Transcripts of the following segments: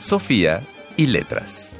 Sofía y letras.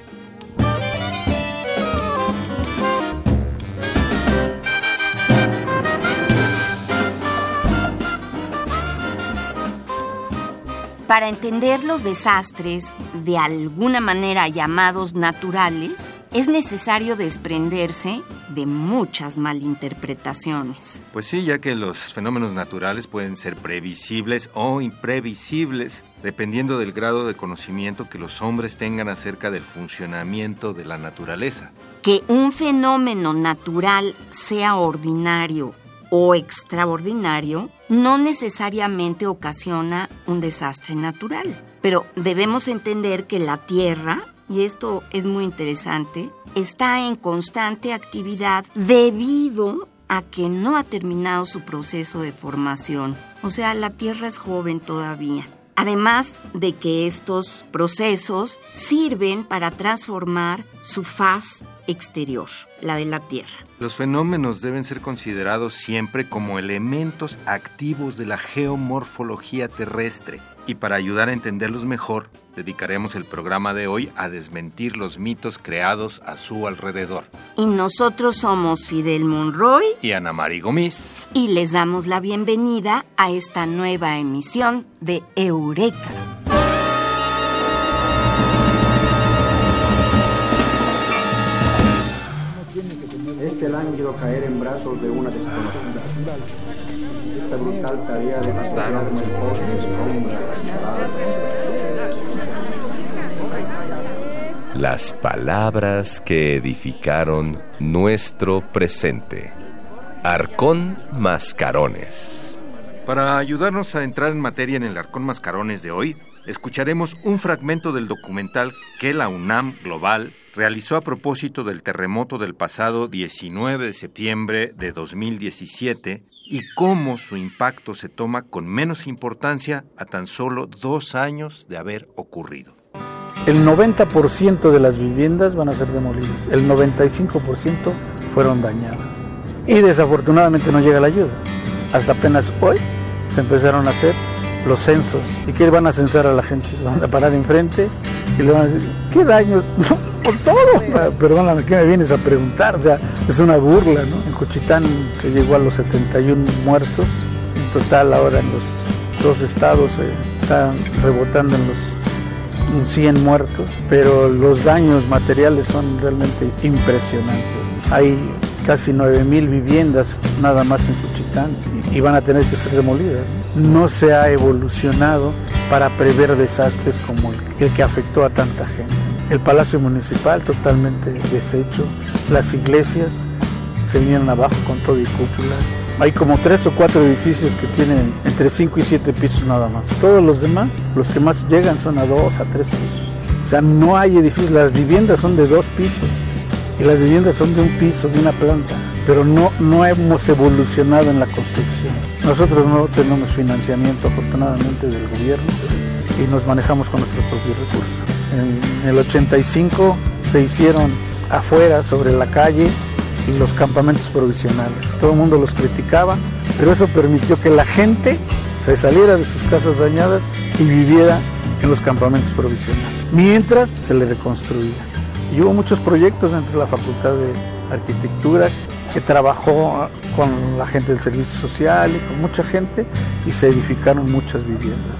Para entender los desastres, de alguna manera llamados naturales, es necesario desprenderse de muchas malinterpretaciones. Pues sí, ya que los fenómenos naturales pueden ser previsibles o imprevisibles, dependiendo del grado de conocimiento que los hombres tengan acerca del funcionamiento de la naturaleza. Que un fenómeno natural sea ordinario o extraordinario no necesariamente ocasiona un desastre natural. Pero debemos entender que la Tierra, y esto es muy interesante, está en constante actividad debido a que no ha terminado su proceso de formación. O sea, la Tierra es joven todavía. Además de que estos procesos sirven para transformar su faz exterior, la de la Tierra. Los fenómenos deben ser considerados siempre como elementos activos de la geomorfología terrestre. Y para ayudar a entenderlos mejor, dedicaremos el programa de hoy a desmentir los mitos creados a su alrededor. Y nosotros somos Fidel Monroy y Ana María Gomis. Y les damos la bienvenida a esta nueva emisión de Eureka. Lánguido caer en brazos de una desconocida. Esta brutal tarea de Las palabras que edificaron nuestro presente. Arcón Mascarones. Para ayudarnos a entrar en materia en el Arcón Mascarones de hoy, escucharemos un fragmento del documental que la UNAM Global realizó a propósito del terremoto del pasado 19 de septiembre de 2017 y cómo su impacto se toma con menos importancia a tan solo dos años de haber ocurrido. El 90% de las viviendas van a ser demolidas, el 95% fueron dañadas y desafortunadamente no llega la ayuda. Hasta apenas hoy se empezaron a hacer los censos. ¿Y qué van a censar a la gente? Van a parar enfrente y le van a decir, ¿qué daño? Por todo. Perdóname, ¿qué me vienes a preguntar? O sea, es una burla, ¿no? En Cochitán se llegó a los 71 muertos. En total ahora en los dos estados se están rebotando en los 100 muertos. Pero los daños materiales son realmente impresionantes. Hay casi 9.000 viviendas nada más en Y van a tener que ser demolidas. No se ha evolucionado para prever desastres como el que afectó a tanta gente. El Palacio Municipal totalmente deshecho, las iglesias se vinieron abajo con todo y cúpula. Hay como tres o cuatro edificios que tienen entre 5 y 7 pisos nada más. Todos los demás, los que más llegan son a dos, a tres pisos. O sea, no hay edificios, las viviendas son de dos pisos y las viviendas son de un piso, de una planta, pero no, no hemos evolucionado en la construcción. Nosotros no tenemos financiamiento afortunadamente del gobierno y nos manejamos con nuestros propios recursos. En el 85 se hicieron afuera, sobre la calle, los campamentos provisionales. Todo el mundo los criticaba, pero eso permitió que la gente se saliera de sus casas dañadas y viviera en los campamentos provisionales, mientras se le reconstruía. Y hubo muchos proyectos entre la Facultad de Arquitectura que trabajó con la gente del servicio social y con mucha gente y se edificaron muchas viviendas.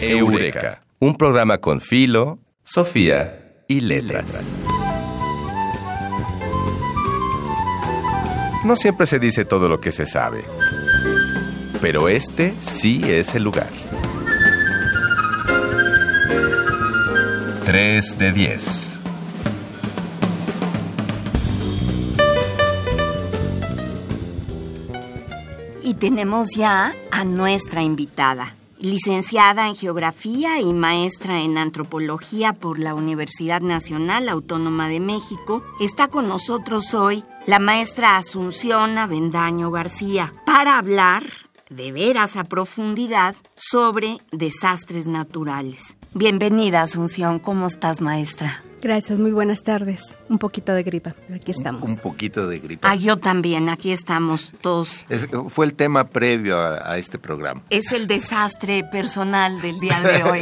Eureka, un programa con filo, Sofía y letras. No siempre se dice todo lo que se sabe, pero este sí es el lugar. 3 de 10. Tenemos ya a nuestra invitada. licenciada en Geografía y maestra en Antropología por la Universidad Nacional Autónoma de México, está con nosotros hoy la maestra Asunción Avendaño García para hablar de veras a profundidad sobre desastres naturales. Bienvenida Asunción, ¿cómo estás maestra? Gracias, muy buenas tardes. Un poquito de gripa, aquí estamos. Un, poquito de gripa. Ah, yo también, aquí estamos todos. fue el tema previo a, este programa. Es el desastre personal del día de hoy.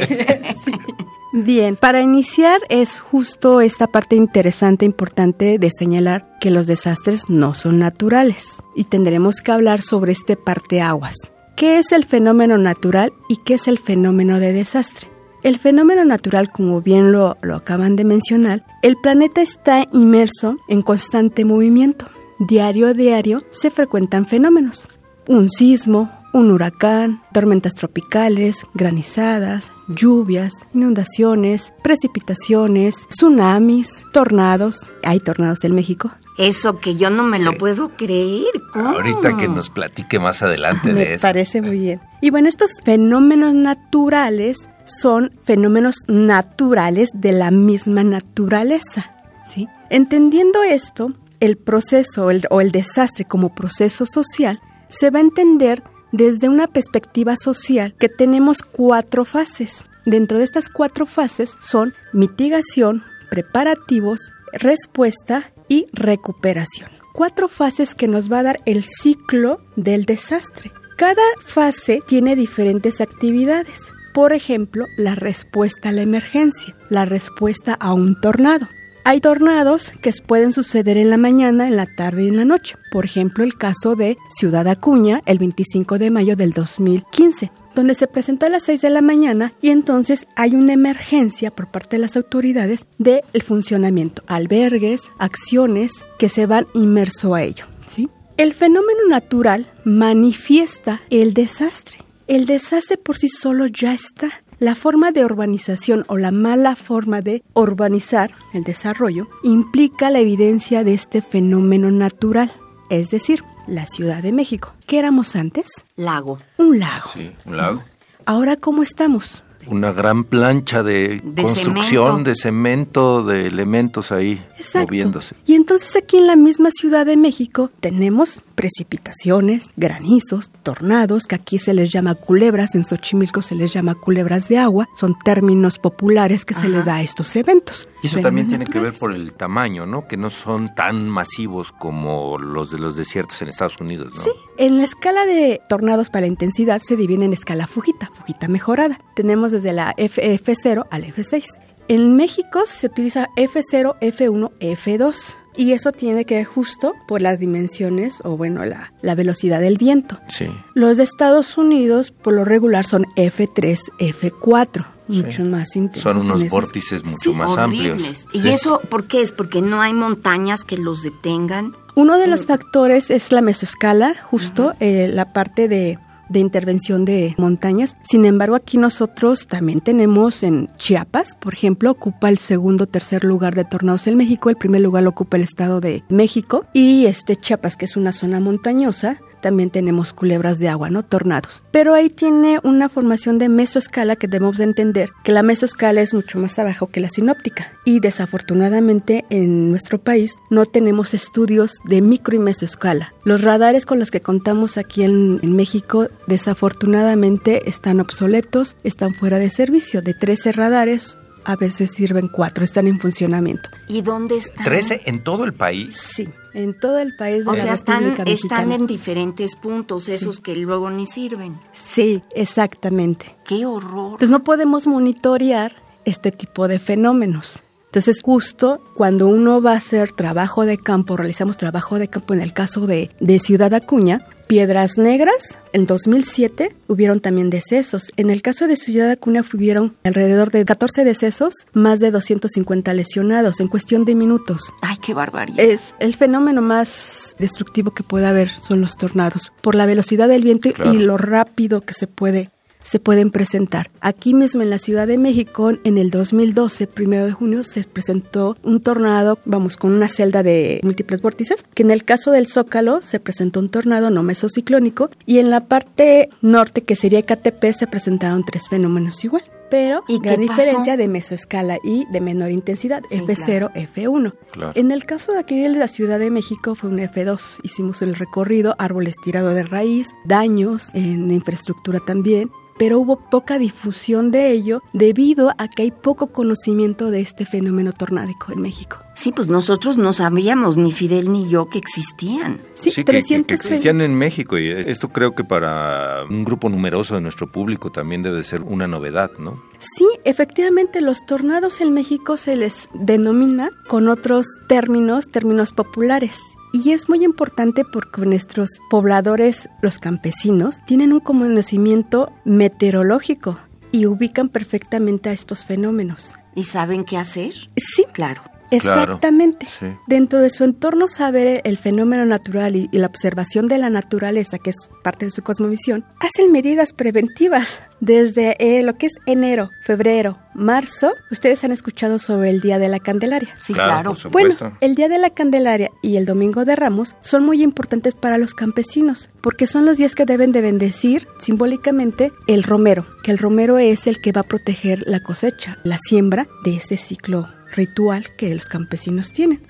Bien, para iniciar es justo esta parte interesante, importante de señalar que los desastres no son naturales y tendremos que hablar sobre este parteaguas. ¿Qué es el fenómeno natural y qué es el fenómeno de desastre? El fenómeno natural, como bien lo, acaban de mencionar, el planeta está inmerso en constante movimiento. Diario a diario se frecuentan fenómenos. Un sismo, un huracán, tormentas tropicales, granizadas, lluvias, inundaciones, precipitaciones, tsunamis, tornados. Hay tornados en México. Eso que yo no me lo puedo creer. Ahorita que nos platique más adelante de eso. Me parece muy bien. Y bueno, estos fenómenos naturales son fenómenos naturales de la misma naturaleza. ¿sí? Entendiendo esto, el proceso o el desastre como proceso social se va a entender desde una perspectiva social que tenemos cuatro fases. Dentro de estas cuatro fases son mitigación, preparativos, respuesta y recuperación. Cuatro fases que nos va a dar el ciclo del desastre. Cada fase tiene diferentes actividades. Por ejemplo, la respuesta a la emergencia, la respuesta a un tornado. Hay tornados que pueden suceder en la mañana, en la tarde y en la noche. Por ejemplo, el caso de Ciudad Acuña el 25 de mayo del 2015 donde se presentó a las 6 de la mañana y entonces hay una emergencia por parte de las autoridades del funcionamiento, albergues, acciones que se van inmerso a ello. ¿sí? El fenómeno natural manifiesta el desastre el desastre por sí solo ya está. La forma de urbanización o la mala forma de urbanizar el desarrollo implica la evidencia de este fenómeno natural, es decir, la Ciudad de México. ¿Qué éramos antes? Lago. Un lago. Sí, un lago. Ahora, ¿cómo estamos? Una gran plancha de, construcción de cemento, de elementos ahí moviéndose. Y entonces aquí en la misma Ciudad de México tenemos precipitaciones, granizos, tornados, que aquí se les llama culebras, en Xochimilco se les llama culebras de agua, son términos populares que se les da a estos eventos. Y eso también tiene que ver por el tamaño, ¿no? Que no son tan masivos como los de los desiertos en Estados Unidos, ¿no? Sí, en la escala de tornados para la intensidad se divide en escala Fujita, Fujita mejorada. Tenemos desde la F0 al F6. En México se utiliza F0, F1, F2. Y eso tiene que ver justo por las dimensiones o bueno, la, la velocidad del viento. Sí. Los de Estados Unidos por lo regular son F3, F4 mucho más intensos. Son unos vórtices mucho más amplios. ¿Y eso por qué es? ¿Porque no hay montañas que los detengan? Uno de los factores es la mesoescala, justo eh, la parte de de intervención de montañas. Sin embargo, aquí nosotros también tenemos en Chiapas, por ejemplo, ocupa el segundo, tercer lugar de tornados en México. El primer lugar lo ocupa el estado de México. Y este Chiapas, que es una zona montañosa, también tenemos culebras de agua, ¿no? Tornados. Pero ahí tiene una formación de mesoescala que debemos de entender que la mesoescala es mucho más abajo que la sinóptica. Y desafortunadamente en nuestro país no tenemos estudios de micro y mesoescala. Los radares con los que contamos aquí en, en México desafortunadamente están obsoletos, están fuera de servicio. De 13 radares, a veces sirven cuatro, están en funcionamiento. ¿Y dónde están? ¿13 en todo el país? Sí, en todo el país de o la sea, están, están en diferentes puntos, esos que luego ni sirven. Sí, exactamente. ¡Qué horror! Entonces no podemos monitorear este tipo de fenómenos. Entonces, justo cuando uno va a hacer trabajo de campo, realizamos trabajo de campo en el caso de, de Ciudad Acuña, Piedras Negras, en 2007 hubieron también decesos. En el caso de Ciudad Acuña hubieron alrededor de 14 decesos, más de 250 lesionados en cuestión de minutos. ¡Ay, qué barbaridad! Es el fenómeno más destructivo que puede haber son los tornados, por la velocidad del viento y lo rápido que se puede se pueden presentar. Aquí mismo en la Ciudad de México, en el 2012, primero de junio, se presentó un tornado, vamos, con una celda de múltiples vórtices, que en el caso del Zócalo se presentó un tornado no mesociclónico y en la parte norte, que sería KTP, se presentaron tres fenómenos igual pero ¿Y gran diferencia de mesoescala y de menor intensidad, Sí, F0, F1. Claro. En el caso de aquí de la Ciudad de México fue un F2. Hicimos el recorrido, árboles tirados de raíz, daños en infraestructura también, pero hubo poca difusión de ello debido a que hay poco conocimiento de este fenómeno tornádico en México. Sí, pues nosotros no sabíamos, ni Fidel ni yo, que existían. Sí, Sí, que- que, 300 que existían en México y esto creo que para un grupo numeroso de nuestro público también debe ser una novedad, ¿no? Sí, efectivamente, los tornados en México se les denomina con otros términos, términos populares. Y es muy importante porque nuestros pobladores, los campesinos, tienen un conocimiento meteorológico y ubican perfectamente a estos fenómenos. ¿Y saben qué hacer? Sí, Claro. Claro, exactamente. sí. Dentro de su entorno saber el fenómeno natural y, y la observación de la naturaleza, que es parte de su cosmovisión, hacen medidas preventivas. Desde eh, lo que es enero, febrero, marzo, ustedes han escuchado sobre el Día de la Candelaria. Sí, Claro, claro. por Bueno, el Día de la Candelaria y el Domingo de Ramos son muy importantes para los campesinos, porque son los días que deben de bendecir simbólicamente el romero, que el romero es el que va a proteger la cosecha, la siembra de este ciclo ritual que los campesinos tienen.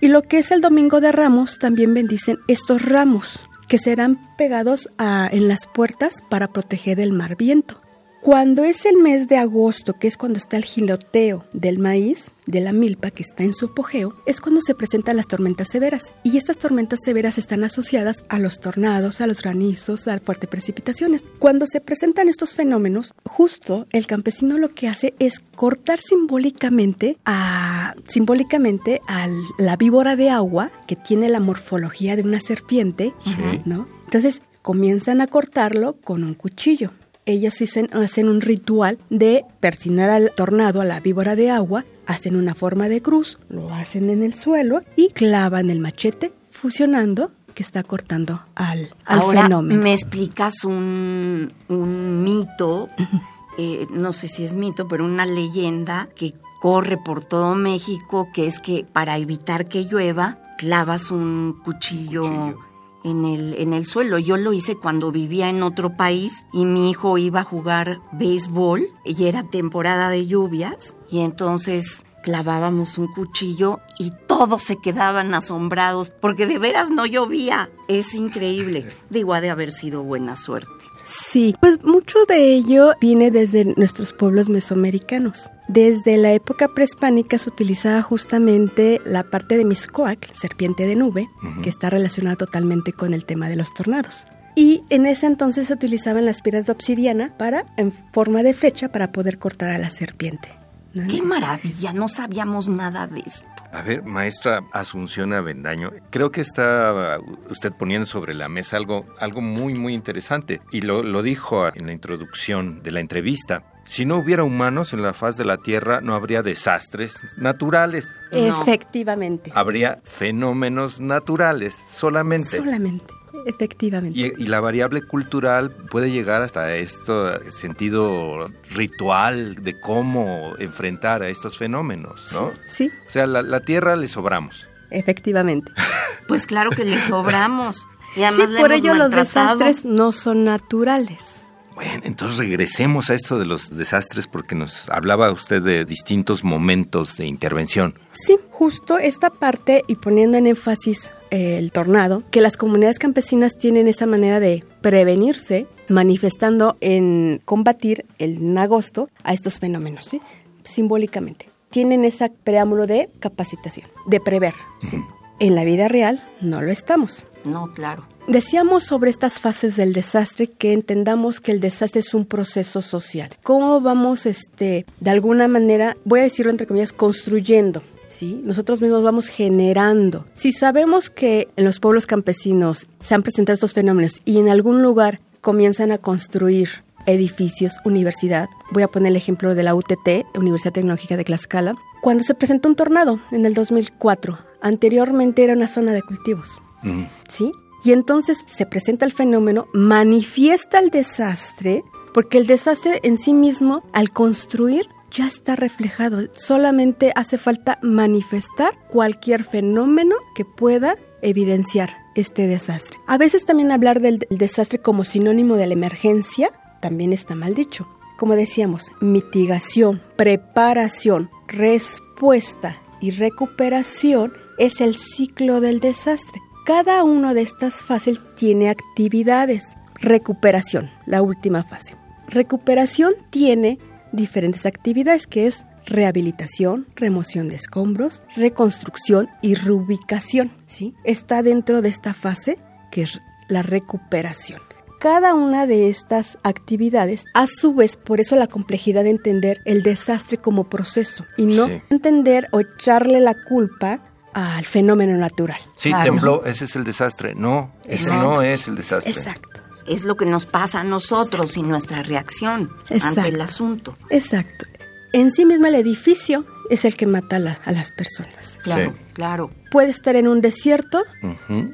Y lo que es el Domingo de Ramos también bendicen estos ramos que serán pegados a- en las puertas para proteger del mar viento. Cuando es el mes de agosto, que es cuando está el giloteo del maíz, de la milpa, que está en su apogeo, es cuando se presentan las tormentas severas. Y estas tormentas severas están asociadas a los tornados, a los granizos, a fuertes precipitaciones. Cuando se presentan estos fenómenos, justo el campesino lo que hace es cortar simbólicamente a, simbólicamente a la víbora de agua, que tiene la morfología de una serpiente, Sí. ¿no? Entonces comienzan a cortarlo con un cuchillo. Ellos hacen, hacen un ritual de persinar al tornado, a la víbora de agua, hacen una forma de cruz, lo hacen en el suelo y clavan el machete fusionando que está cortando al, al Ahora, fenómeno. ¿me explicas un, un mito? eh, no sé si es mito, pero una leyenda que corre por todo México, que es que para evitar que llueva, clavas un cuchillo, Cuchillo. En, el, en el suelo. Yo lo hice cuando vivía en otro país y mi hijo iba a jugar béisbol y era temporada de lluvias y entonces clavábamos un cuchillo y todos se quedaban asombrados porque de veras no llovía. Es increíble. Digo, ha de haber sido buena suerte. Sí, pues mucho de ello viene desde nuestros pueblos mesoamericanos. Desde la época prehispánica se utilizaba justamente la parte de Miscoac, serpiente de nube, que está relacionada totalmente con el tema de los tornados. Y en ese entonces se utilizaban las piedras de obsidiana para, en forma de flecha, para poder cortar a la serpiente. ¿No? ¡Qué maravilla! No sabíamos nada de esto. A ver, maestra Asunción Avendaño, creo que está usted poniendo sobre la mesa algo, algo muy, muy interesante. Y lo, lo dijo en la introducción de la entrevista. Si no hubiera humanos en la faz de la Tierra, no habría desastres naturales. No. Efectivamente. Habría fenómenos naturales solamente. Solamente. Efectivamente. Y, y la variable cultural puede llegar hasta este sentido ritual de cómo enfrentar a estos fenómenos, ¿no? Sí, O sea, la, la Tierra le sobramos. efectivamente. Pues claro que le sobramos. Y Sí, además la por hemos ello los desastres no son naturales. Bueno, entonces regresemos a esto de los desastres porque nos hablaba usted de distintos momentos de intervención. Sí, justo esta parte y poniendo en énfasis eh, el tornado, que las comunidades campesinas tienen esa manera de prevenirse, manifestando en combatir en agosto a estos fenómenos, ¿sí? simbólicamente. Tienen ese preámbulo de capacitación, de prever. ¿sí? En la vida real no lo estamos. No, claro. Decíamos sobre estas fases del desastre que entendamos que el desastre es un proceso social. ¿Cómo vamos, este, de alguna manera, voy a decirlo entre comillas, construyendo? ¿Sí? Nosotros mismos vamos generando. Si sabemos que en los pueblos campesinos se han presentado estos fenómenos y en algún lugar comienzan a construir edificios, universidad. Voy a poner el ejemplo de la UTT, Universidad Tecnológica de Tlaxcala. Cuando se presentó un tornado en el 2004, anteriormente era una zona de cultivos. ¿sí? Y entonces se presenta el fenómeno, manifiesta el desastre, porque el desastre en sí mismo, al construir, ya está reflejado. Solamente hace falta manifestar cualquier fenómeno que pueda evidenciar este desastre. A veces también hablar del desastre como sinónimo de la emergencia también está mal dicho. Como decíamos, mitigación, preparación, respuesta y recuperación es el ciclo del desastre. Cada una de estas fases tiene actividades. Recuperación, la última fase. Recuperación tiene diferentes actividades que es rehabilitación, remoción de escombros, reconstrucción y reubicación. ¿sí? Está dentro de esta fase que es la recuperación. Cada una de estas actividades, a su vez, por eso la complejidad de entender el desastre como proceso y no entender o echarle la culpa al fenómeno natural. Sí, tembló, ese es el desastre. No, ese no es el desastre. Exacto. Es lo que nos pasa a nosotros y nuestra reacción ante el asunto. Exacto. En sí mismo el edificio es el que mata a, las personas. Claro, claro. Puede estar en un desierto,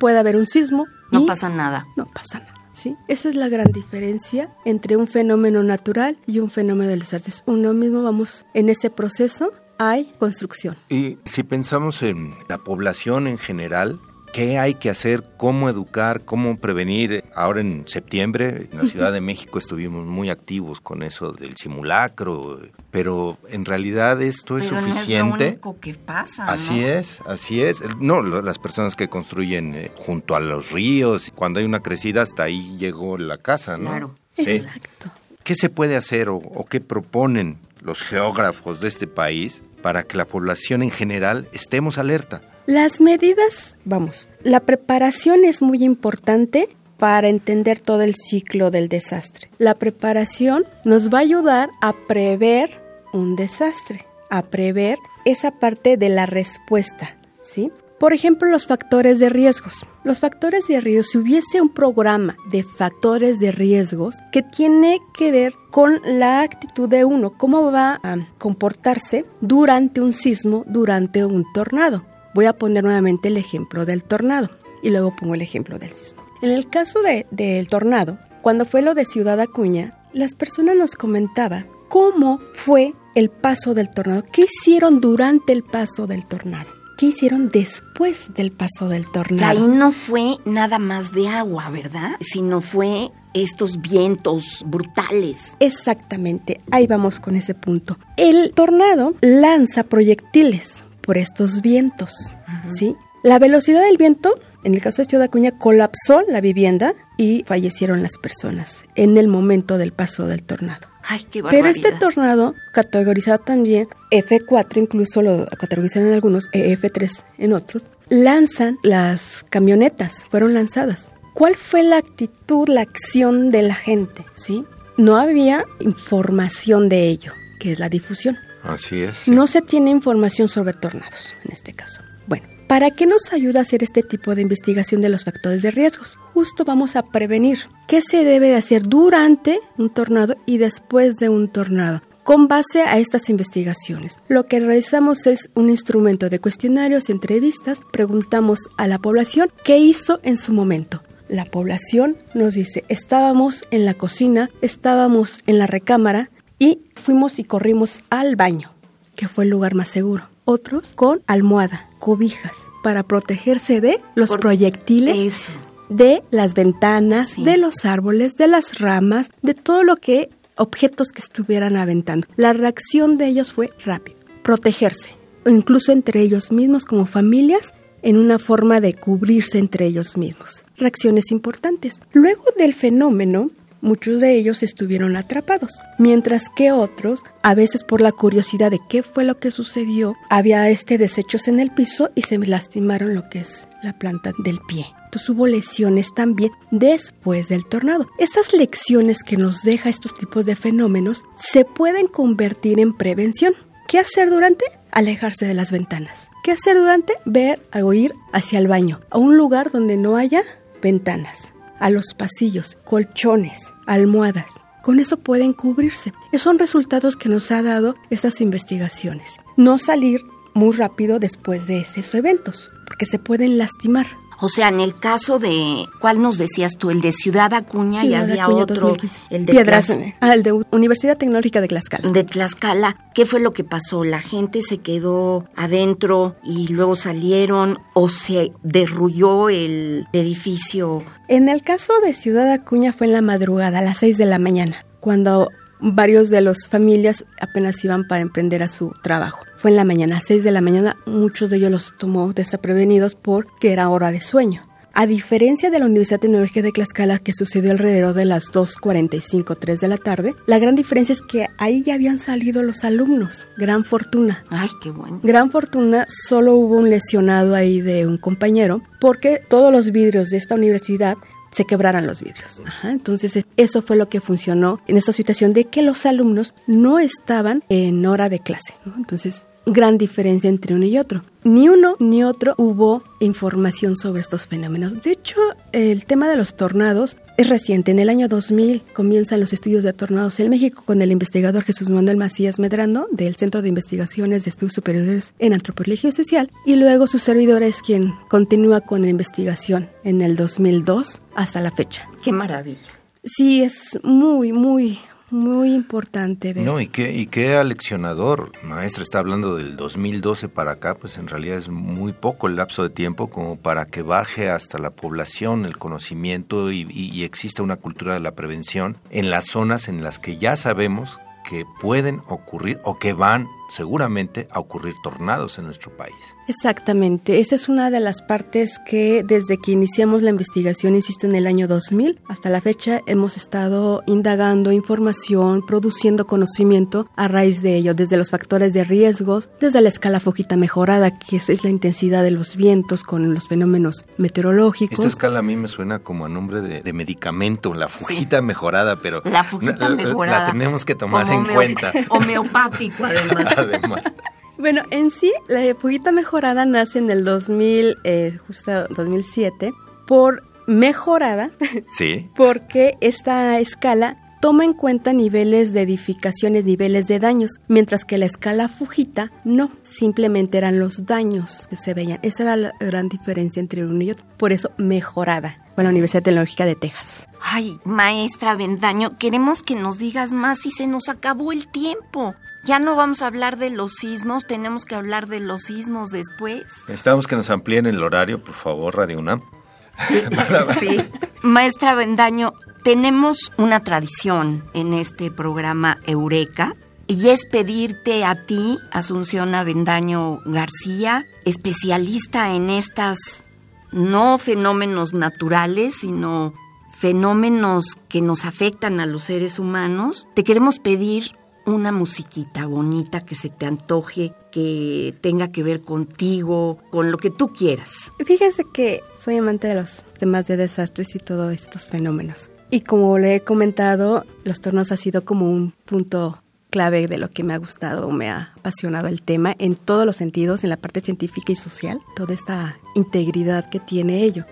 puede haber un sismo. No pasa nada. No pasa nada. ¿Sí? Esa es la gran diferencia entre un fenómeno natural y un fenómeno del desastre. Uno mismo vamos en ese proceso hay construcción. Y si pensamos en la población en general, ¿qué hay que hacer? ¿Cómo educar? ¿Cómo prevenir? Ahora en septiembre en la Ciudad de México estuvimos muy activos con eso del simulacro, pero en realidad esto es suficiente. No es lo que pasa. Así es, así es. No, las personas que construyen eh, junto a los ríos, cuando hay una crecida hasta ahí llegó la casa, ¿no? Claro. Exacto. ¿Qué se puede hacer o qué proponen los geógrafos de este país para que la población en general estemos alerta. Las medidas, vamos, la preparación es muy importante para entender todo el ciclo del desastre. La preparación nos va a ayudar a prever un desastre, a prever esa parte de la respuesta, ¿sí? Por ejemplo, los factores de riesgos. Los factores de riesgo, si hubiese un programa de factores de riesgos que tiene que ver con la actitud de uno, cómo va a comportarse durante un sismo, durante un tornado. Voy a poner nuevamente el ejemplo del tornado y luego pongo el ejemplo del sismo. En el caso del tornado, cuando fue lo de Ciudad Acuña, las personas nos comentaban cómo fue el paso del tornado, qué hicieron durante el paso del tornado. ¿Qué hicieron después del paso del tornado? Ahí no fue nada más de agua, ¿verdad? Sino fue estos vientos brutales. Exactamente, ahí vamos con ese punto. El tornado lanza proyectiles por estos vientos, ¿sí? La velocidad del viento, en el caso de Ciudad Acuña, colapsó la vivienda y fallecieron las personas en el momento del paso del tornado. Pero este tornado, categorizado también F4, incluso lo categorizan en algunos, e F3 en otros, lanzan las camionetas, fueron lanzadas. ¿Cuál fue la actitud, la acción de la gente? ¿Sí? No había información de ello, que es la difusión. Así es. No se tiene información sobre tornados, en este caso. Bueno, ¿Para qué nos ayuda a hacer este tipo de investigación de los factores de riesgos? Justo vamos a prevenir. ¿Qué se debe de hacer durante un tornado y después de un tornado? Con base a estas investigaciones, lo que realizamos es un instrumento de cuestionarios entrevistas. Preguntamos a la población qué hizo en su momento. La población nos dice, estábamos en la cocina, estábamos en la recámara y fuimos y corrimos al baño, que fue el lugar más seguro. Otros con almohada, cobijas para protegerse de los proyectiles, de las ventanas, de los árboles, de las ramas, de todo lo que objetos que estuvieran aventando. La reacción de ellos fue rápida, protegerse, incluso entre ellos mismos como familias en una forma de cubrirse entre ellos mismos. Reacciones importantes. Luego del fenómeno, muchos de ellos estuvieron atrapados, mientras que otros, a veces por la curiosidad de qué fue lo que sucedió, había este desechos en el piso y se lastimaron lo que es la planta del pie. Entonces hubo lesiones también después del tornado. Estas lecciones que nos deja estos tipos de fenómenos se pueden convertir en prevención. ¿Qué hacer durante? Alejarse de las ventanas. ¿Qué hacer durante? Ver o ir hacia el baño, a un lugar donde no haya ventanas a los pasillos, colchones, almohadas. Con eso pueden cubrirse. Esos son resultados que nos ha dado estas investigaciones. No salir muy rápido después de esos eventos, porque se pueden lastimar. O sea, en el caso de, ¿cuál nos decías tú? El de Ciudad Acuña y había Acuña, otro, 2015. el de Piedras, ah, el de Universidad Tecnológica de Tlaxcala. de Tlaxcala. ¿Qué fue lo que pasó? ¿La gente se quedó adentro y luego salieron o se derrulló el edificio? En el caso de Ciudad Acuña fue en la madrugada, a las 6 de la mañana, cuando varios de las familias apenas iban para emprender a su trabajo. Fue en la mañana, a 6 de la mañana, muchos de ellos los tomó desaprevenidos porque era hora de sueño. A diferencia de la Universidad Tecnológica de Tlaxcala, que sucedió alrededor de las 2.45, 3 de la tarde, la gran diferencia es que ahí ya habían salido los alumnos. Gran fortuna. Ay, qué bueno. Gran fortuna, solo hubo un lesionado ahí de un compañero porque todos los vidrios de esta universidad se quebraran los vidrios. Ajá, entonces es- eso fue lo que funcionó en esta situación de que los alumnos no estaban en hora de clase. Entonces, gran diferencia entre uno y otro. Ni uno ni otro hubo información sobre estos fenómenos. De hecho, el tema de los tornados es reciente. En el año 2000 comienzan los estudios de tornados en México con el investigador Jesús Manuel Macías Medrano del Centro de Investigaciones de Estudios Superiores en Antropología Social y luego su servidor es quien continúa con la investigación en el 2002 hasta la fecha. Qué maravilla. Sí, es muy, muy, muy importante ver. No, y qué, y qué aleccionador. Maestra está hablando del 2012 para acá, pues en realidad es muy poco el lapso de tiempo como para que baje hasta la población el conocimiento y, y- y exista una cultura de la prevención en las zonas en las que ya sabemos que pueden ocurrir o que van seguramente a ocurrir tornados en nuestro país. Exactamente, esa es una de las partes que desde que iniciamos la investigación, insisto, en el año 2000, hasta la fecha hemos estado indagando información, produciendo conocimiento a raíz de ello, desde los factores de riesgos, desde la escala Fujita mejorada, que es, es la intensidad de los vientos con los fenómenos meteorológicos. Esta escala a mí me suena como a nombre de, de medicamento, la fujita mejorada, pero La fujita la- mejorada. la tenemos que tomar Como en homeo- cuenta. Homeopático, además. Además. Bueno, en sí, la Fujita Mejorada nace en el 2000, eh, justo 2007, por mejorada, Sí. porque esta escala toma en cuenta niveles de edificaciones, niveles de daños, mientras que la escala Fujita no, simplemente eran los daños que se veían. Esa era la gran diferencia entre uno y otro. Por eso, mejorada con la Universidad Tecnológica de Texas. Ay, maestra Bendaño, queremos que nos digas más y se nos acabó el tiempo. Ya no vamos a hablar de los sismos, tenemos que hablar de los sismos después. Necesitamos que nos amplíen el horario, por favor, Radio UNAM. Sí. Maestra Bendaño, tenemos una tradición en este programa Eureka y es pedirte a ti, Asunción Avendaño García, especialista en estas no fenómenos naturales, sino fenómenos que nos afectan a los seres humanos, te queremos pedir una musiquita bonita que se te antoje, que tenga que ver contigo, con lo que tú quieras. Fíjese que soy amante de los temas de desastres y todos estos fenómenos. Y como le he comentado, los tornos ha sido como un punto clave de lo que me ha gustado, me ha apasionado el tema en todos los sentidos, en la parte científica y social, toda esta integridad que tiene ello.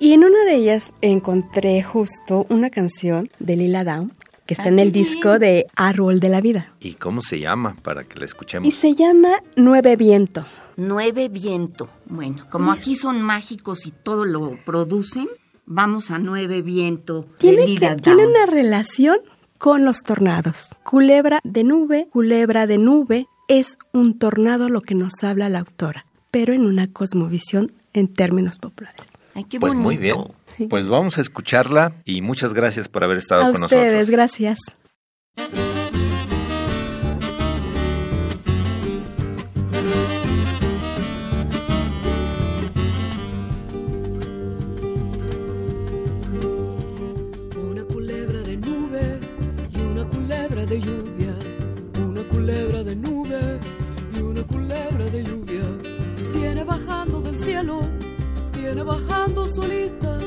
Y en una de ellas encontré justo una canción de Lila Down que está Ah, en el disco bien. de Árbol de la Vida ¿Y cómo se llama para que la escuchemos? y se llama Nueve Viento. Nueve viento. Bueno, como aquí son mágicos y todo lo producen, vamos a nueve viento tiene, que- una relación con los tornados. Culebra de nube, culebra de nube, es un tornado lo que nos habla la autora, pero en una cosmovisión en términos populares. Ay, qué Pues bonito. muy bien. Pues vamos a escucharla y muchas gracias por haber estado A con ustedes, nosotros. gracias. Una culebra de nube y una culebra de lluvia. Una culebra de nube y una culebra de lluvia. Viene bajando del cielo, viene bajando solita.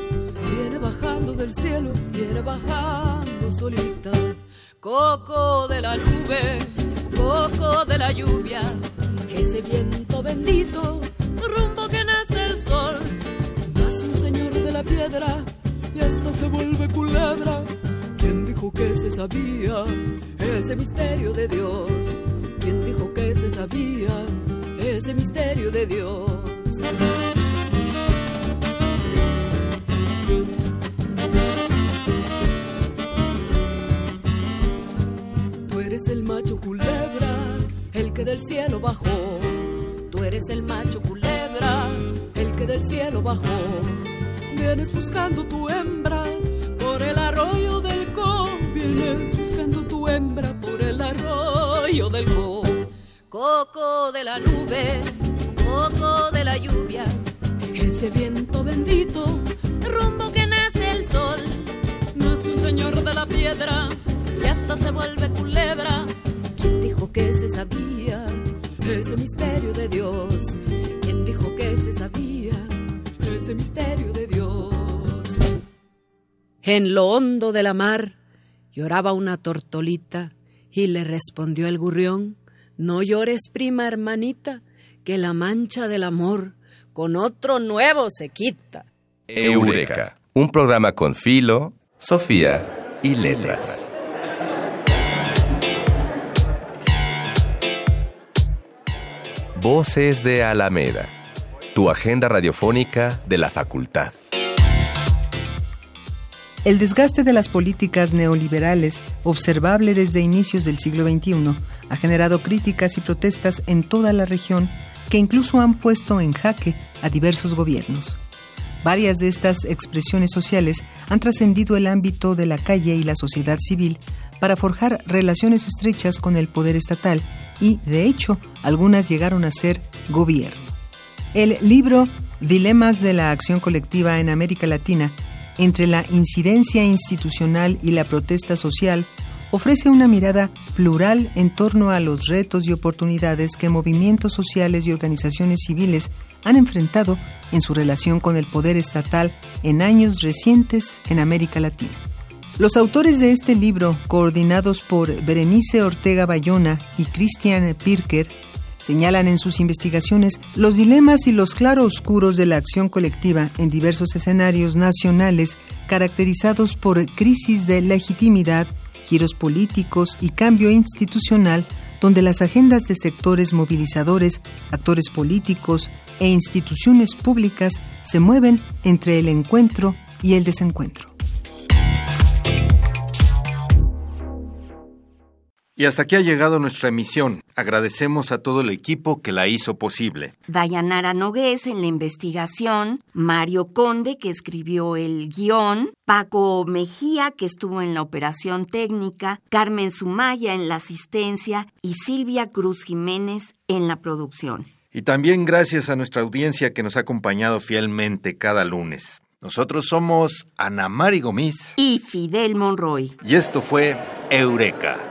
Viene bajando del cielo, viene bajando solita. Coco de la nube, coco de la lluvia. Ese viento bendito, rumbo que nace el sol. Nace un señor de la piedra y hasta se vuelve culebra. ¿Quién dijo que se sabía ese misterio de Dios? ¿Quién dijo que se sabía ese misterio de Dios? El macho culebra, el que del cielo bajó. Tú eres el macho culebra, el que del cielo bajó. Vienes buscando tu hembra por el arroyo del Co. Vienes buscando tu hembra por el arroyo del Co. Coco de la nube, coco de la lluvia, ese viento bendito, rumbo que nace el sol. Nace un señor de la piedra se vuelve culebra. ¿Quién dijo que se sabía ese misterio de Dios? ¿Quién dijo que se sabía ese misterio de Dios? En lo hondo de la mar lloraba una tortolita y le respondió el gurrión, no llores prima hermanita, que la mancha del amor con otro nuevo se quita. Eureka, un programa con Filo, Sofía y Letras. Voces de Alameda, tu agenda radiofónica de la facultad. El desgaste de las políticas neoliberales, observable desde inicios del siglo XXI, ha generado críticas y protestas en toda la región que incluso han puesto en jaque a diversos gobiernos. Varias de estas expresiones sociales han trascendido el ámbito de la calle y la sociedad civil para forjar relaciones estrechas con el poder estatal y, de hecho, algunas llegaron a ser gobierno. El libro Dilemas de la Acción Colectiva en América Latina, entre la incidencia institucional y la protesta social, ofrece una mirada plural en torno a los retos y oportunidades que movimientos sociales y organizaciones civiles han enfrentado en su relación con el poder estatal en años recientes en América Latina. Los autores de este libro, coordinados por Berenice Ortega Bayona y Christian Pirker, señalan en sus investigaciones los dilemas y los claroscuros de la acción colectiva en diversos escenarios nacionales caracterizados por crisis de legitimidad, giros políticos y cambio institucional donde las agendas de sectores movilizadores, actores políticos e instituciones públicas se mueven entre el encuentro y el desencuentro. Y hasta aquí ha llegado nuestra emisión. Agradecemos a todo el equipo que la hizo posible. Dayanara Nogués en la investigación, Mario Conde, que escribió el guion, Paco Mejía, que estuvo en la operación técnica, Carmen Sumaya en la asistencia y Silvia Cruz Jiménez en la producción. Y también gracias a nuestra audiencia que nos ha acompañado fielmente cada lunes. Nosotros somos Ana Mari Gomis y Fidel Monroy. Y esto fue Eureka.